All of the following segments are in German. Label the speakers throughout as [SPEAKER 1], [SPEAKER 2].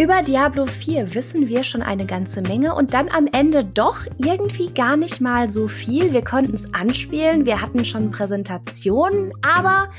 [SPEAKER 1] Über Diablo 4 wissen wir schon eine ganze Menge und dann am Ende doch irgendwie gar nicht mal so viel. Wir konnten es anspielen, wir hatten schon Präsentationen, aber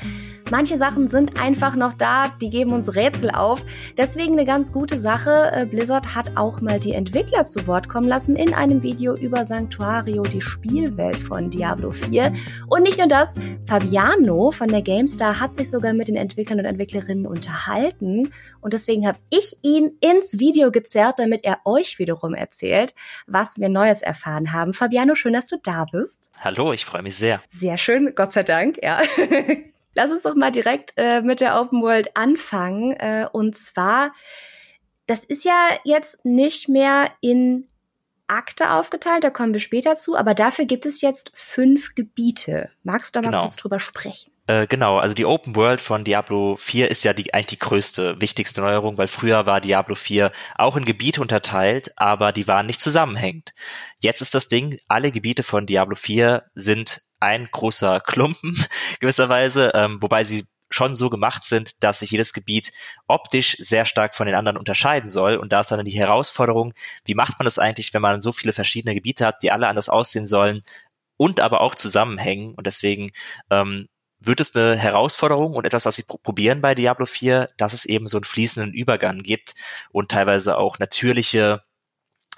[SPEAKER 1] Manche Sachen sind einfach noch da, die geben uns Rätsel auf. Deswegen eine ganz gute Sache. Äh, Blizzard hat auch mal die Entwickler zu Wort kommen lassen in einem Video über Sanctuario, die Spielwelt von Diablo 4. Und nicht nur das, Fabiano von der GameStar hat sich sogar mit den Entwicklern und Entwicklerinnen unterhalten. Und deswegen habe ich ihn ins Video gezerrt, damit er euch wiederum erzählt, was wir Neues erfahren haben. Fabiano, schön, dass du da bist.
[SPEAKER 2] Hallo, ich freue mich sehr.
[SPEAKER 1] Sehr schön, Gott sei Dank, ja. Lass uns doch mal direkt äh, mit der Open World anfangen. Äh, und zwar, das ist ja jetzt nicht mehr in Akte aufgeteilt, da kommen wir später zu, aber dafür gibt es jetzt fünf Gebiete. Magst du da mal genau. kurz drüber sprechen?
[SPEAKER 2] Äh, genau, also die Open World von Diablo 4 ist ja die, eigentlich die größte, wichtigste Neuerung, weil früher war Diablo 4 auch in Gebiete unterteilt, aber die waren nicht zusammenhängend. Jetzt ist das Ding, alle Gebiete von Diablo 4 sind ein großer Klumpen gewisserweise, ähm, wobei sie schon so gemacht sind, dass sich jedes Gebiet optisch sehr stark von den anderen unterscheiden soll. Und da ist dann die Herausforderung, wie macht man das eigentlich, wenn man so viele verschiedene Gebiete hat, die alle anders aussehen sollen und aber auch zusammenhängen. Und deswegen ähm, wird es eine Herausforderung und etwas, was sie probieren bei Diablo 4, dass es eben so einen fließenden Übergang gibt und teilweise auch natürliche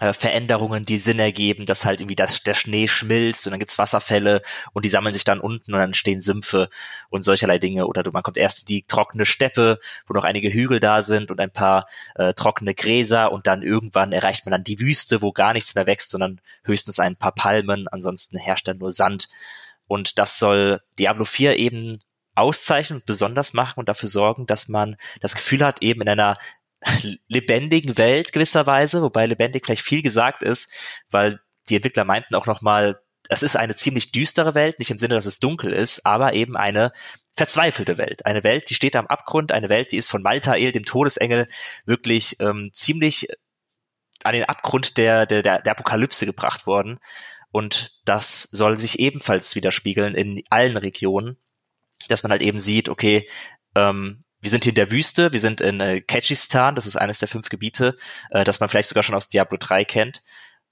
[SPEAKER 2] äh, Veränderungen, die Sinn ergeben, dass halt irgendwie das, der Schnee schmilzt und dann gibt's Wasserfälle und die sammeln sich dann unten und dann stehen Sümpfe und solcherlei Dinge. Oder man kommt erst in die trockene Steppe, wo noch einige Hügel da sind und ein paar äh, trockene Gräser und dann irgendwann erreicht man dann die Wüste, wo gar nichts mehr wächst, sondern höchstens ein paar Palmen, ansonsten herrscht dann nur Sand. Und das soll Diablo 4 eben auszeichnen und besonders machen und dafür sorgen, dass man das Gefühl hat, eben in einer lebendigen Welt gewisserweise, wobei lebendig vielleicht viel gesagt ist, weil die Entwickler meinten auch nochmal, es ist eine ziemlich düstere Welt, nicht im Sinne, dass es dunkel ist, aber eben eine verzweifelte Welt. Eine Welt, die steht am Abgrund, eine Welt, die ist von Maltael, dem Todesengel, wirklich ähm, ziemlich an den Abgrund der, der, der Apokalypse gebracht worden. Und das soll sich ebenfalls widerspiegeln in allen Regionen, dass man halt eben sieht, okay, ähm, wir sind hier in der Wüste, wir sind in äh, Kechistan, das ist eines der fünf Gebiete, äh, das man vielleicht sogar schon aus Diablo 3 kennt.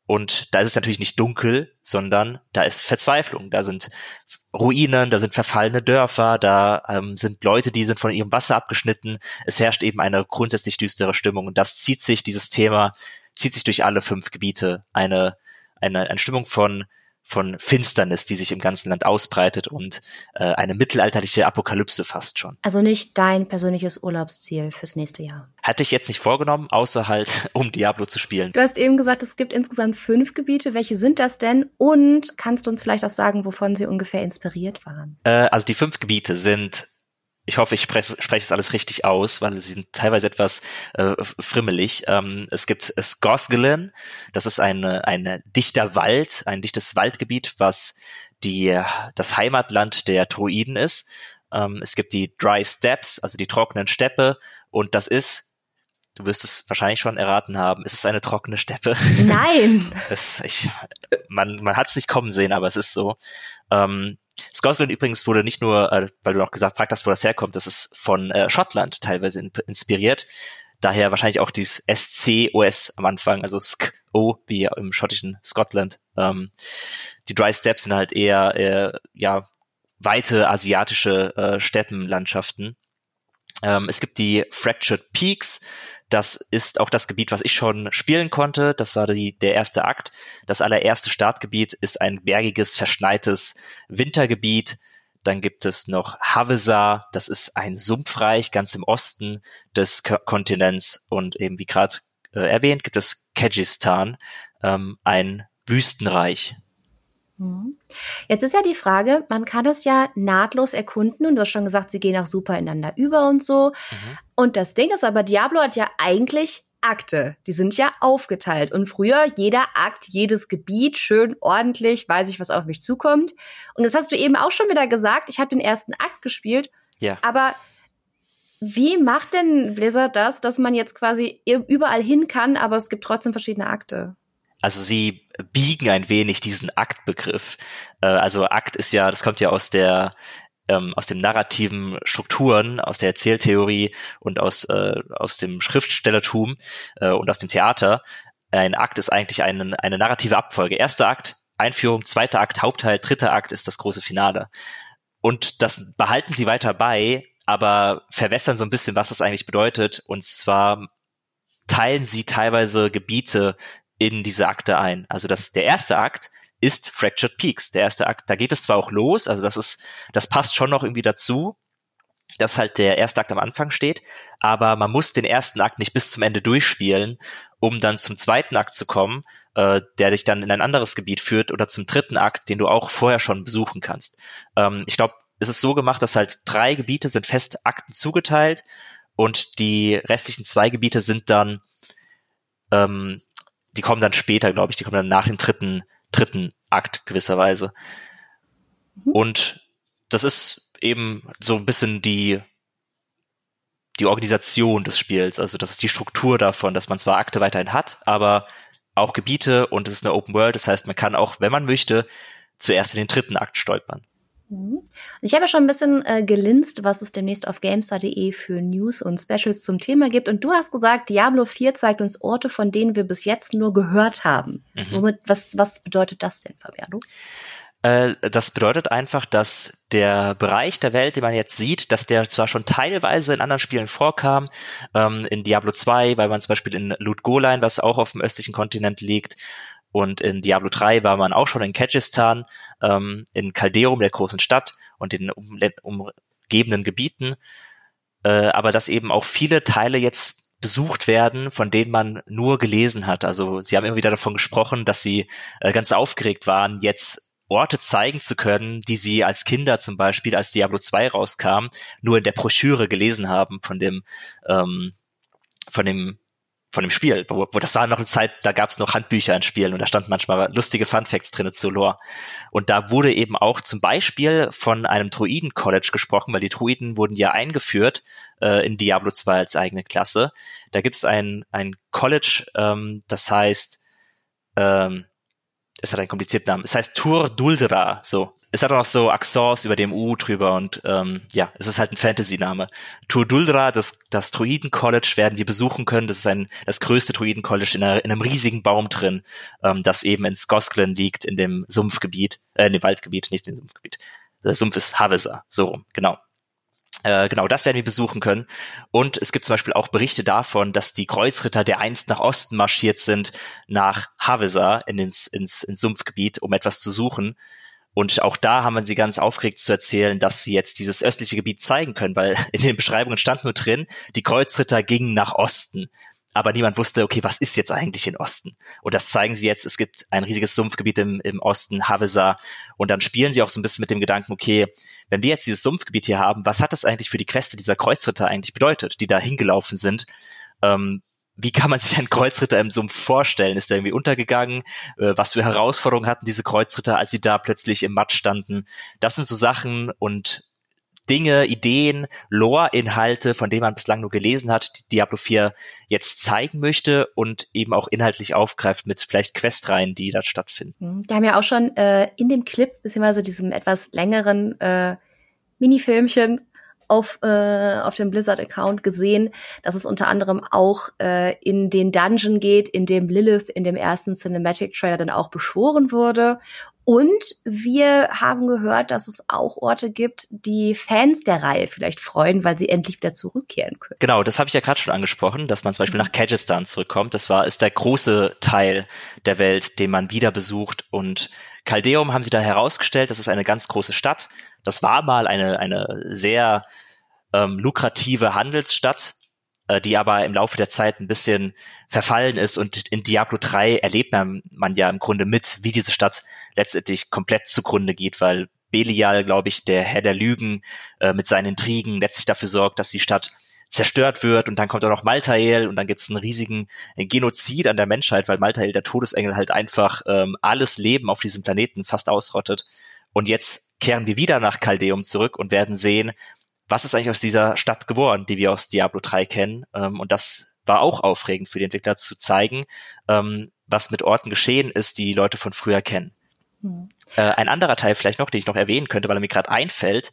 [SPEAKER 2] Und da ist es natürlich nicht dunkel, sondern da ist Verzweiflung. Da sind Ruinen, da sind verfallene Dörfer, da ähm, sind Leute, die sind von ihrem Wasser abgeschnitten. Es herrscht eben eine grundsätzlich düstere Stimmung. Und das zieht sich, dieses Thema, zieht sich durch alle fünf Gebiete. Eine, eine, eine Stimmung von von Finsternis, die sich im ganzen Land ausbreitet und äh, eine mittelalterliche Apokalypse fast schon.
[SPEAKER 1] Also nicht dein persönliches Urlaubsziel fürs nächste Jahr.
[SPEAKER 2] Hatte ich jetzt nicht vorgenommen, außer halt, um Diablo zu spielen.
[SPEAKER 1] Du hast eben gesagt, es gibt insgesamt fünf Gebiete. Welche sind das denn? Und kannst du uns vielleicht auch sagen, wovon sie ungefähr inspiriert waren?
[SPEAKER 2] Äh, also die fünf Gebiete sind ich hoffe, ich spreche, spreche es alles richtig aus, weil sie sind teilweise etwas äh, frimmelig. Ähm, es gibt Skosgelen, das ist ein, ein dichter Wald, ein dichtes Waldgebiet, was die, das Heimatland der Druiden ist. Ähm, es gibt die Dry Steppes, also die trockenen Steppe, und das ist, du wirst es wahrscheinlich schon erraten haben, es ist eine trockene Steppe.
[SPEAKER 1] Nein!
[SPEAKER 2] es, ich, man man hat es nicht kommen sehen, aber es ist so. Ähm, Scotland übrigens wurde nicht nur, äh, weil du noch gesagt fragt wo das herkommt, das ist von äh, Schottland teilweise in, inspiriert. Daher wahrscheinlich auch dieses SC-OS am Anfang, also SK-O, wie im schottischen Scotland. Ähm, die Dry Steps sind halt eher, äh, ja, weite asiatische äh, Steppenlandschaften. Ähm, es gibt die Fractured Peaks, das ist auch das Gebiet, was ich schon spielen konnte. Das war die, der erste Akt. Das allererste Startgebiet ist ein bergiges, verschneites Wintergebiet. Dann gibt es noch Havesa, das ist ein Sumpfreich ganz im Osten des K Kontinents. Und eben wie gerade äh, erwähnt, gibt es Kyrgyzstan, ähm, ein Wüstenreich.
[SPEAKER 1] Mhm. Jetzt ist ja die Frage, man kann es ja nahtlos erkunden und du hast schon gesagt, sie gehen auch super ineinander über und so. Mhm. Und das Ding ist aber, Diablo hat ja eigentlich Akte. Die sind ja aufgeteilt. Und früher jeder Akt, jedes Gebiet, schön ordentlich, weiß ich, was auf mich zukommt. Und das hast du eben auch schon wieder gesagt. Ich habe den ersten Akt gespielt. Ja. Aber wie macht denn Blizzard das, dass man jetzt quasi überall hin kann, aber es gibt trotzdem verschiedene Akte?
[SPEAKER 2] Also sie biegen ein wenig diesen Aktbegriff. Äh, also Akt ist ja, das kommt ja aus der ähm, aus den narrativen Strukturen, aus der Erzähltheorie und aus, äh, aus dem Schriftstellertum äh, und aus dem Theater. Ein Akt ist eigentlich eine, eine narrative Abfolge. Erster Akt, Einführung, zweiter Akt, Hauptteil, dritter Akt ist das große Finale. Und das behalten sie weiter bei, aber verwässern so ein bisschen, was das eigentlich bedeutet. Und zwar teilen sie teilweise Gebiete in diese Akte ein. Also das, der erste Akt ist Fractured Peaks. Der erste Akt, da geht es zwar auch los, also das ist, das passt schon noch irgendwie dazu, dass halt der erste Akt am Anfang steht, aber man muss den ersten Akt nicht bis zum Ende durchspielen, um dann zum zweiten Akt zu kommen, äh, der dich dann in ein anderes Gebiet führt oder zum dritten Akt, den du auch vorher schon besuchen kannst. Ähm, ich glaube, es ist so gemacht, dass halt drei Gebiete sind fest Akten zugeteilt und die restlichen zwei Gebiete sind dann, ähm, die kommen dann später, glaube ich, die kommen dann nach dem dritten, dritten Akt gewisserweise. Mhm. Und das ist eben so ein bisschen die, die Organisation des Spiels. Also das ist die Struktur davon, dass man zwar Akte weiterhin hat, aber auch Gebiete und es ist eine Open World. Das heißt, man kann auch, wenn man möchte, zuerst in den dritten Akt stolpern.
[SPEAKER 1] Mhm. Ich habe ja schon ein bisschen äh, gelinst, was es demnächst auf GameStar.de für News und Specials zum Thema gibt. Und du hast gesagt, Diablo 4 zeigt uns Orte, von denen wir bis jetzt nur gehört haben. Mhm. Womit, was, was bedeutet das denn, Fabiano?
[SPEAKER 2] Äh, das bedeutet einfach, dass der Bereich der Welt, den man jetzt sieht, dass der zwar schon teilweise in anderen Spielen vorkam, ähm, in Diablo 2, weil man zum Beispiel in Loot Goline, was auch auf dem östlichen Kontinent liegt, und in Diablo 3 war man auch schon in Kyrgyzstan, ähm, in Caldeum, der großen Stadt und den umgebenden Gebieten. Äh, aber dass eben auch viele Teile jetzt besucht werden, von denen man nur gelesen hat. Also sie haben immer wieder davon gesprochen, dass sie äh, ganz aufgeregt waren, jetzt Orte zeigen zu können, die sie als Kinder zum Beispiel, als Diablo 2 rauskam, nur in der Broschüre gelesen haben von dem, ähm, von dem von dem Spiel. Wo, wo das war noch eine Zeit, da gab es noch Handbücher in Spielen und da standen manchmal lustige Funfacts drin zu Lore. Und da wurde eben auch zum Beispiel von einem Druiden-College gesprochen, weil die Druiden wurden ja eingeführt äh, in Diablo 2 als eigene Klasse. Da gibt es ein, ein College, ähm, das heißt, ähm, es hat einen komplizierten Namen. Es heißt Tur Duldra, so. Es hat auch noch so Accents über dem U drüber und ähm, ja, es ist halt ein Fantasy-Name. Tur Duldra, das, das Druiden-College werden wir besuchen können. Das ist ein das größte Druiden-College in, in, einem riesigen Baum drin, ähm, das eben in Skosglen liegt, in dem Sumpfgebiet, äh, in dem Waldgebiet, nicht in dem Sumpfgebiet. Der Sumpf ist Havesa, so rum, genau. Äh, genau, das werden wir besuchen können. Und es gibt zum Beispiel auch Berichte davon, dass die Kreuzritter, der einst nach Osten marschiert sind, nach Havesa in ins, ins, ins Sumpfgebiet, um etwas zu suchen. Und auch da haben wir sie ganz aufgeregt zu erzählen, dass sie jetzt dieses östliche Gebiet zeigen können, weil in den Beschreibungen stand nur drin, die Kreuzritter gingen nach Osten aber niemand wusste, okay, was ist jetzt eigentlich in Osten? Und das zeigen sie jetzt. Es gibt ein riesiges Sumpfgebiet im, im Osten, Havesa. Und dann spielen sie auch so ein bisschen mit dem Gedanken, okay, wenn wir jetzt dieses Sumpfgebiet hier haben, was hat das eigentlich für die Queste dieser Kreuzritter eigentlich bedeutet, die da hingelaufen sind? Ähm, wie kann man sich einen Kreuzritter im Sumpf vorstellen? Ist der irgendwie untergegangen? Äh, was für Herausforderungen hatten diese Kreuzritter, als sie da plötzlich im Matt standen? Das sind so Sachen und Dinge, Ideen, Lore-Inhalte, von denen man bislang nur gelesen hat, die Diablo 4 jetzt zeigen möchte und eben auch inhaltlich aufgreift mit vielleicht Questreihen, die da stattfinden.
[SPEAKER 1] Mhm. Wir haben ja auch schon äh, in dem Clip, beziehungsweise diesem etwas längeren äh, Minifilmchen auf, äh, auf dem Blizzard-Account gesehen, dass es unter anderem auch äh, in den Dungeon geht, in dem Lilith in dem ersten Cinematic-Trailer dann auch beschworen wurde und wir haben gehört, dass es auch Orte gibt, die Fans der Reihe vielleicht freuen, weil sie endlich wieder zurückkehren können.
[SPEAKER 2] Genau, das habe ich ja gerade schon angesprochen, dass man zum Beispiel nach Kyrgyzstan zurückkommt. Das war ist der große Teil der Welt, den man wieder besucht. Und Caldeum haben sie da herausgestellt, das ist eine ganz große Stadt. Das war mal eine eine sehr ähm, lukrative Handelsstadt, äh, die aber im Laufe der Zeit ein bisschen verfallen ist und in Diablo 3 erlebt man, man ja im Grunde mit, wie diese Stadt letztendlich komplett zugrunde geht, weil Belial, glaube ich, der Herr der Lügen, äh, mit seinen Intrigen letztlich dafür sorgt, dass die Stadt zerstört wird und dann kommt auch noch Maltael und dann gibt es einen riesigen Genozid an der Menschheit, weil Maltael, der Todesengel, halt einfach ähm, alles Leben auf diesem Planeten fast ausrottet. Und jetzt kehren wir wieder nach Caldeum zurück und werden sehen, was ist eigentlich aus dieser Stadt geworden, die wir aus Diablo 3 kennen. Ähm, und das war auch aufregend für die Entwickler zu zeigen, ähm, was mit Orten geschehen ist, die, die Leute von früher kennen. Mhm. Äh, ein anderer Teil vielleicht noch, den ich noch erwähnen könnte, weil er mir gerade einfällt,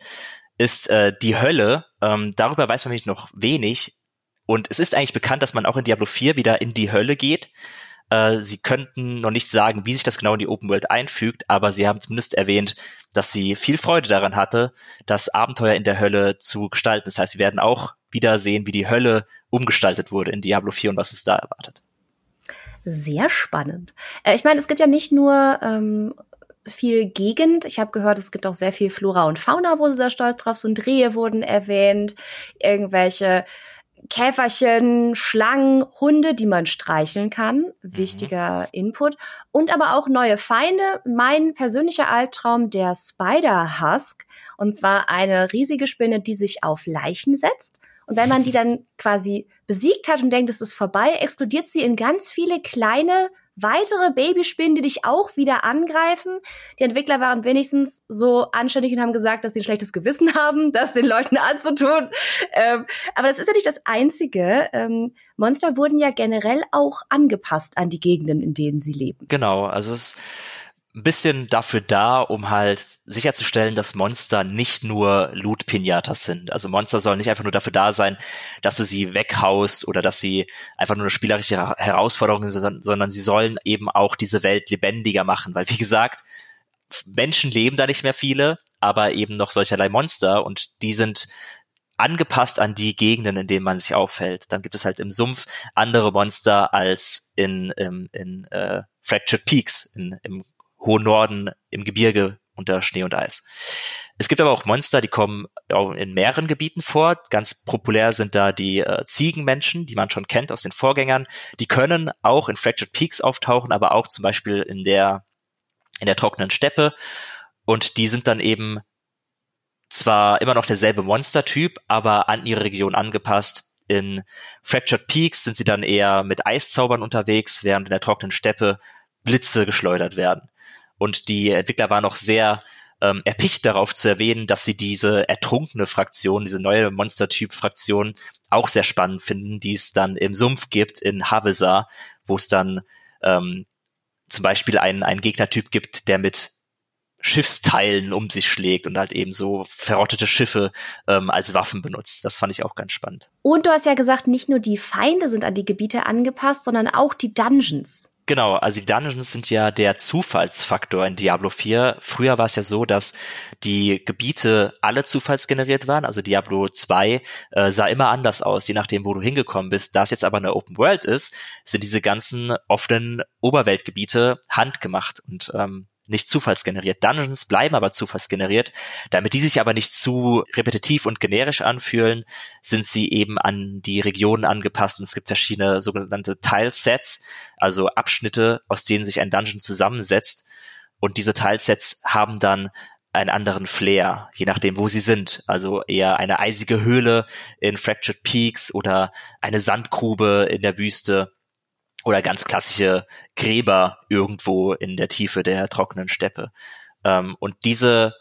[SPEAKER 2] ist äh, die Hölle. Ähm, darüber weiß man nämlich noch wenig. Und es ist eigentlich bekannt, dass man auch in Diablo 4 wieder in die Hölle geht. Äh, sie könnten noch nicht sagen, wie sich das genau in die Open World einfügt, aber sie haben zumindest erwähnt, dass sie viel Freude daran hatte, das Abenteuer in der Hölle zu gestalten. Das heißt, wir werden auch wieder sehen, wie die Hölle umgestaltet wurde in Diablo 4 und was es da erwartet.
[SPEAKER 1] Sehr spannend. Äh, ich meine, es gibt ja nicht nur ähm, viel Gegend. Ich habe gehört, es gibt auch sehr viel Flora und Fauna, wo sie sehr stolz drauf sind. Rehe wurden erwähnt, irgendwelche Käferchen, Schlangen, Hunde, die man streicheln kann. Mhm. Wichtiger mhm. Input. Und aber auch neue Feinde. Mein persönlicher Albtraum, der Spider Husk. Und zwar eine riesige Spinne, die sich auf Leichen setzt. Und wenn man die dann quasi besiegt hat und denkt, es ist vorbei, explodiert sie in ganz viele kleine weitere Babyspinnen, die dich auch wieder angreifen. Die Entwickler waren wenigstens so anständig und haben gesagt, dass sie ein schlechtes Gewissen haben, das den Leuten anzutun. Ähm, aber das ist ja nicht das Einzige. Ähm, Monster wurden ja generell auch angepasst an die Gegenden, in denen sie leben.
[SPEAKER 2] Genau, also es ein bisschen dafür da, um halt sicherzustellen, dass Monster nicht nur Loot-Pinatas sind. Also Monster sollen nicht einfach nur dafür da sein, dass du sie weghaust oder dass sie einfach nur eine spielerische Herausforderung sind, sondern sie sollen eben auch diese Welt lebendiger machen. Weil, wie gesagt, Menschen leben da nicht mehr viele, aber eben noch solcherlei Monster und die sind angepasst an die Gegenden, in denen man sich aufhält. Dann gibt es halt im Sumpf andere Monster als in, in, in äh, Fractured Peaks, in, im hohen Norden im Gebirge unter Schnee und Eis. Es gibt aber auch Monster, die kommen auch in mehreren Gebieten vor. Ganz populär sind da die äh, Ziegenmenschen, die man schon kennt aus den Vorgängern. Die können auch in Fractured Peaks auftauchen, aber auch zum Beispiel in der, in der trockenen Steppe. Und die sind dann eben zwar immer noch derselbe Monstertyp, aber an ihre Region angepasst. In Fractured Peaks sind sie dann eher mit Eiszaubern unterwegs, während in der trockenen Steppe Blitze geschleudert werden. Und die Entwickler waren noch sehr ähm, erpicht darauf zu erwähnen, dass sie diese ertrunkene Fraktion, diese neue Monster-Typ-Fraktion auch sehr spannend finden, die es dann im Sumpf gibt in Havesa, wo es dann ähm, zum Beispiel einen, einen Gegnertyp gibt, der mit Schiffsteilen um sich schlägt und halt eben so verrottete Schiffe ähm, als Waffen benutzt. Das fand ich auch ganz spannend.
[SPEAKER 1] Und du hast ja gesagt, nicht nur die Feinde sind an die Gebiete angepasst, sondern auch die Dungeons.
[SPEAKER 2] Genau, also die Dungeons sind ja der Zufallsfaktor in Diablo 4. Früher war es ja so, dass die Gebiete alle zufallsgeneriert waren. Also Diablo 2 äh, sah immer anders aus, je nachdem, wo du hingekommen bist. Da es jetzt aber eine Open World ist, sind diese ganzen offenen Oberweltgebiete handgemacht. Und ähm, nicht zufallsgeneriert. Dungeons bleiben aber zufallsgeneriert. Damit die sich aber nicht zu repetitiv und generisch anfühlen, sind sie eben an die Regionen angepasst und es gibt verschiedene sogenannte Tilesets, also Abschnitte, aus denen sich ein Dungeon zusammensetzt. Und diese Tilesets haben dann einen anderen Flair, je nachdem, wo sie sind. Also eher eine eisige Höhle in Fractured Peaks oder eine Sandgrube in der Wüste oder ganz klassische Gräber irgendwo in der Tiefe der trockenen Steppe. Ähm, und diese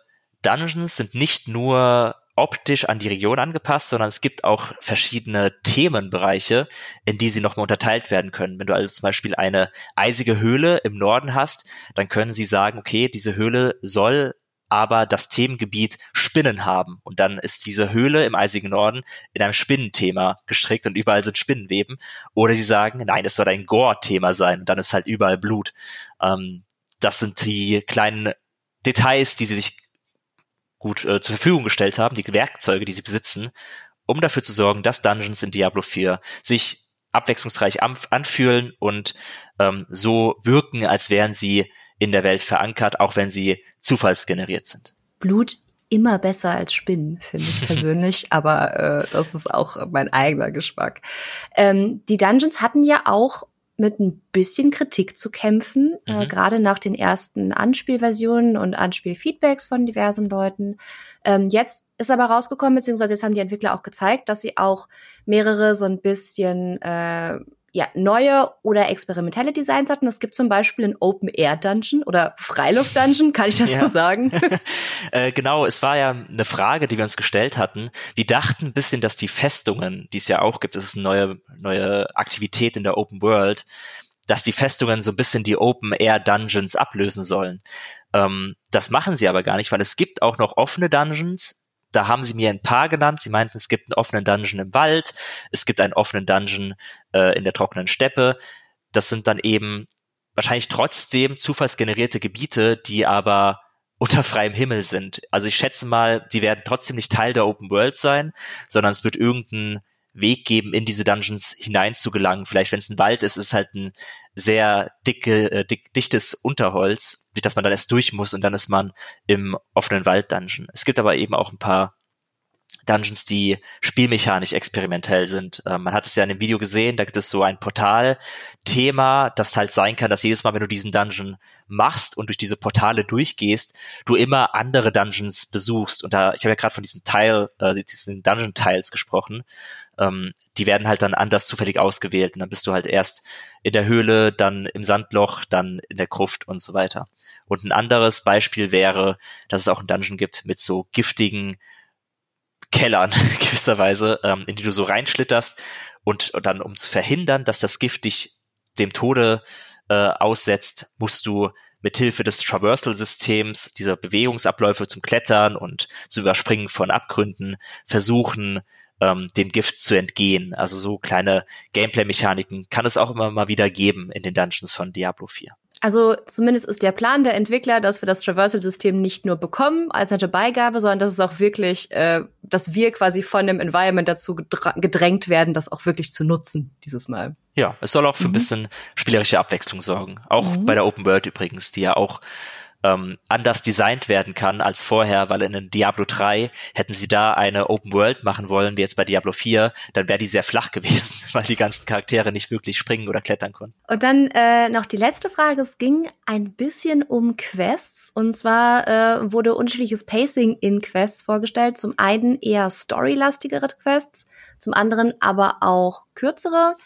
[SPEAKER 2] Dungeons sind nicht nur optisch an die Region angepasst, sondern es gibt auch verschiedene Themenbereiche, in die sie nochmal unterteilt werden können. Wenn du also zum Beispiel eine eisige Höhle im Norden hast, dann können sie sagen, okay, diese Höhle soll aber das Themengebiet Spinnen haben. Und dann ist diese Höhle im eisigen Norden in einem Spinnenthema gestrickt und überall sind Spinnenweben. Oder sie sagen, nein, es soll ein Gore-Thema sein und dann ist halt überall Blut. Ähm, das sind die kleinen Details, die sie sich gut äh, zur Verfügung gestellt haben, die Werkzeuge, die sie besitzen, um dafür zu sorgen, dass Dungeons in Diablo 4 sich abwechslungsreich anfühlen und ähm, so wirken, als wären sie in der Welt verankert, auch wenn sie zufallsgeneriert sind.
[SPEAKER 1] Blut immer besser als Spinnen, finde ich persönlich, aber äh, das ist auch mein eigener Geschmack. Ähm, die Dungeons hatten ja auch mit ein bisschen Kritik zu kämpfen, äh, mhm. äh, gerade nach den ersten Anspielversionen und Anspielfeedbacks von diversen Leuten. Ähm, jetzt ist aber rausgekommen, beziehungsweise jetzt haben die Entwickler auch gezeigt, dass sie auch mehrere so ein bisschen äh, ja, neue oder experimentelle Designs hatten. Es gibt zum Beispiel ein Open-Air-Dungeon oder Freiluft-Dungeon, kann ich das ja. so sagen?
[SPEAKER 2] äh, genau, es war ja eine Frage, die wir uns gestellt hatten. Wir dachten ein bisschen, dass die Festungen, die es ja auch gibt, das ist eine neue, neue Aktivität in der Open World, dass die Festungen so ein bisschen die Open-Air-Dungeons ablösen sollen. Ähm, das machen sie aber gar nicht, weil es gibt auch noch offene Dungeons, Da haben sie mir ein paar genannt. Sie meinten, es gibt einen offenen Dungeon im Wald, es gibt einen offenen Dungeon äh, in der trockenen Steppe. Das sind dann eben wahrscheinlich trotzdem zufallsgenerierte Gebiete, die aber unter freiem Himmel sind. Also ich schätze mal, die werden trotzdem nicht Teil der Open World sein, sondern es wird irgendeinen Weg geben, in diese Dungeons hinein zu gelangen. Vielleicht, wenn es ein Wald ist, ist halt ein sehr dicke, äh, dick, dichtes Unterholz, durch das man dann erst durch muss und dann ist man im offenen Wald-Dungeon. Es gibt aber eben auch ein paar Dungeons, die spielmechanisch experimentell sind. Ähm, man hat es ja in dem Video gesehen, da gibt es so ein Portal-Thema, das halt sein kann, dass jedes Mal, wenn du diesen Dungeon machst und durch diese Portale durchgehst, du immer andere Dungeons besuchst. Und da, ich habe ja gerade von diesen Teil, äh, diesen Dungeon-Tiles gesprochen. Ähm, die werden halt dann anders zufällig ausgewählt. Und dann bist du halt erst in der Höhle, dann im Sandloch, dann in der Gruft und so weiter. Und ein anderes Beispiel wäre, dass es auch einen Dungeon gibt mit so giftigen Kellern gewisserweise, ähm, in die du so reinschlitterst und, und dann, um zu verhindern, dass das Gift dich dem Tode äh, aussetzt, musst du mit Hilfe des Traversal-Systems, dieser Bewegungsabläufe zum Klettern und zu Überspringen von Abgründen versuchen, ähm, dem Gift zu entgehen. Also so kleine Gameplay-Mechaniken kann es auch immer mal wieder geben in den Dungeons von Diablo 4.
[SPEAKER 1] Also zumindest ist der Plan der Entwickler, dass wir das Traversal-System nicht nur bekommen als nette Beigabe, sondern dass es auch wirklich, äh, dass wir quasi von dem Environment dazu gedrängt werden, das auch wirklich zu nutzen dieses Mal.
[SPEAKER 2] Ja, es soll auch für mhm. ein bisschen spielerische Abwechslung sorgen. Auch mhm. bei der Open World übrigens, die ja auch ähm, anders designt werden kann als vorher, weil in Diablo 3 hätten sie da eine Open World machen wollen, wie jetzt bei Diablo 4, dann wäre die sehr flach gewesen, weil die ganzen Charaktere nicht wirklich springen oder klettern konnten.
[SPEAKER 1] Und dann äh, noch die letzte Frage. Es ging ein bisschen um Quests. Und zwar äh, wurde unterschiedliches Pacing in Quests vorgestellt. Zum einen eher storylastigere Quests, zum anderen aber auch kürzere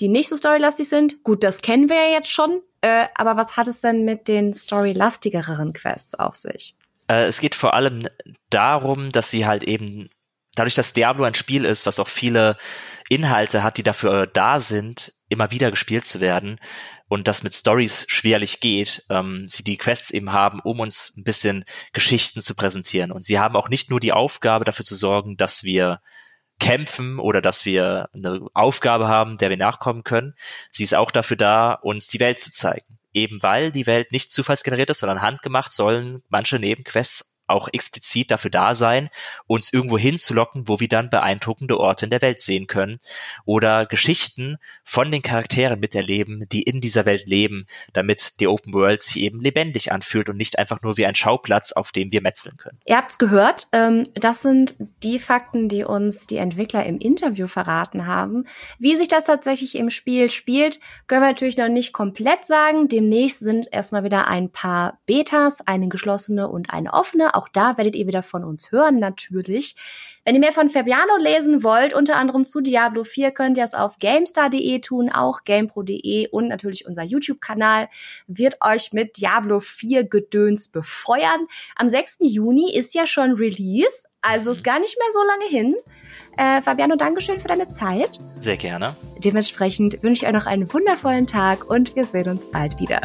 [SPEAKER 1] die nicht so storylastig sind. Gut, das kennen wir ja jetzt schon. Äh, aber was hat es denn mit den storylastigeren Quests auf sich?
[SPEAKER 2] Äh, es geht vor allem darum, dass sie halt eben, dadurch, dass Diablo ein Spiel ist, was auch viele Inhalte hat, die dafür da sind, immer wieder gespielt zu werden und das mit Stories schwerlich geht, ähm, sie die Quests eben haben, um uns ein bisschen Geschichten zu präsentieren. Und sie haben auch nicht nur die Aufgabe dafür zu sorgen, dass wir kämpfen oder dass wir eine Aufgabe haben, der wir nachkommen können. Sie ist auch dafür da, uns die Welt zu zeigen. Eben weil die Welt nicht zufallsgeneriert ist, sondern handgemacht, sollen manche Nebenquests auch explizit dafür da sein, uns irgendwo hinzulocken, wo wir dann beeindruckende Orte in der Welt sehen können oder Geschichten von den Charakteren miterleben, die in dieser Welt leben, damit die Open World sich eben lebendig anfühlt und nicht einfach nur wie ein Schauplatz, auf dem wir metzeln können.
[SPEAKER 1] Ihr habt's gehört, ähm, das sind die Fakten, die uns die Entwickler im Interview verraten haben. Wie sich das tatsächlich im Spiel spielt, können wir natürlich noch nicht komplett sagen. Demnächst sind erstmal wieder ein paar Betas, eine geschlossene und eine offene auch da werdet ihr wieder von uns hören, natürlich. Wenn ihr mehr von Fabiano lesen wollt, unter anderem zu Diablo 4, könnt ihr es auf gamestar.de tun, auch gamepro.de und natürlich unser YouTube-Kanal wird euch mit Diablo 4 Gedöns befeuern. Am 6. Juni ist ja schon Release, also ist gar nicht mehr so lange hin. Äh, Fabiano, Dankeschön für deine Zeit.
[SPEAKER 2] Sehr gerne.
[SPEAKER 1] Dementsprechend wünsche ich euch noch einen wundervollen Tag und wir sehen uns bald wieder.